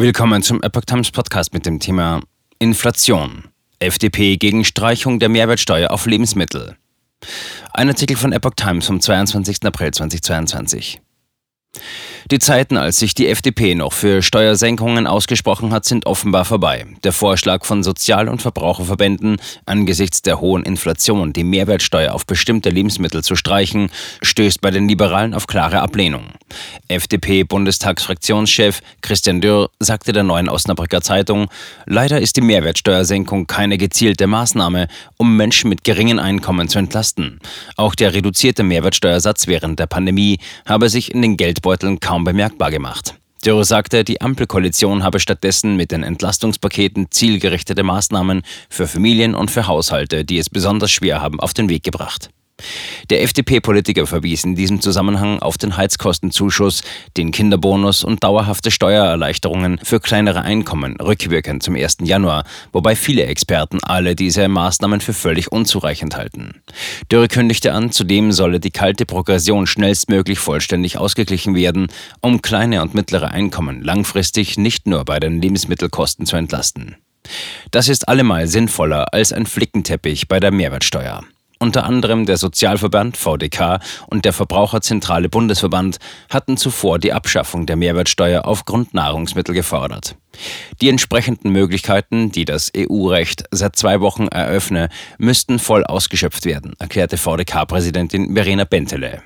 Willkommen zum Epoch Times Podcast mit dem Thema Inflation. FDP gegen Streichung der Mehrwertsteuer auf Lebensmittel. Ein Artikel von Epoch Times vom 22. April 2022. Die Zeiten, als sich die FDP noch für Steuersenkungen ausgesprochen hat, sind offenbar vorbei. Der Vorschlag von Sozial- und Verbraucherverbänden, angesichts der hohen Inflation die Mehrwertsteuer auf bestimmte Lebensmittel zu streichen, stößt bei den Liberalen auf klare Ablehnung. FDP-Bundestagsfraktionschef Christian Dürr sagte der neuen Osnabrücker Zeitung, leider ist die Mehrwertsteuersenkung keine gezielte Maßnahme, um Menschen mit geringen Einkommen zu entlasten. Auch der reduzierte Mehrwertsteuersatz während der Pandemie habe sich in den Geldbeuteln kaum bemerkbar gemacht. Dürr sagte, die Ampelkoalition habe stattdessen mit den Entlastungspaketen zielgerichtete Maßnahmen für Familien und für Haushalte, die es besonders schwer haben, auf den Weg gebracht. Der FDP-Politiker verwies in diesem Zusammenhang auf den Heizkostenzuschuss, den Kinderbonus und dauerhafte Steuererleichterungen für kleinere Einkommen rückwirkend zum 1. Januar, wobei viele Experten alle diese Maßnahmen für völlig unzureichend halten. Dürre kündigte an, zudem solle die kalte Progression schnellstmöglich vollständig ausgeglichen werden, um kleine und mittlere Einkommen langfristig nicht nur bei den Lebensmittelkosten zu entlasten. Das ist allemal sinnvoller als ein Flickenteppich bei der Mehrwertsteuer. Unter anderem der Sozialverband VDK und der Verbraucherzentrale Bundesverband hatten zuvor die Abschaffung der Mehrwertsteuer auf Grundnahrungsmittel gefordert. Die entsprechenden Möglichkeiten, die das EU-Recht seit zwei Wochen eröffne, müssten voll ausgeschöpft werden, erklärte VDK-Präsidentin Verena Bentele.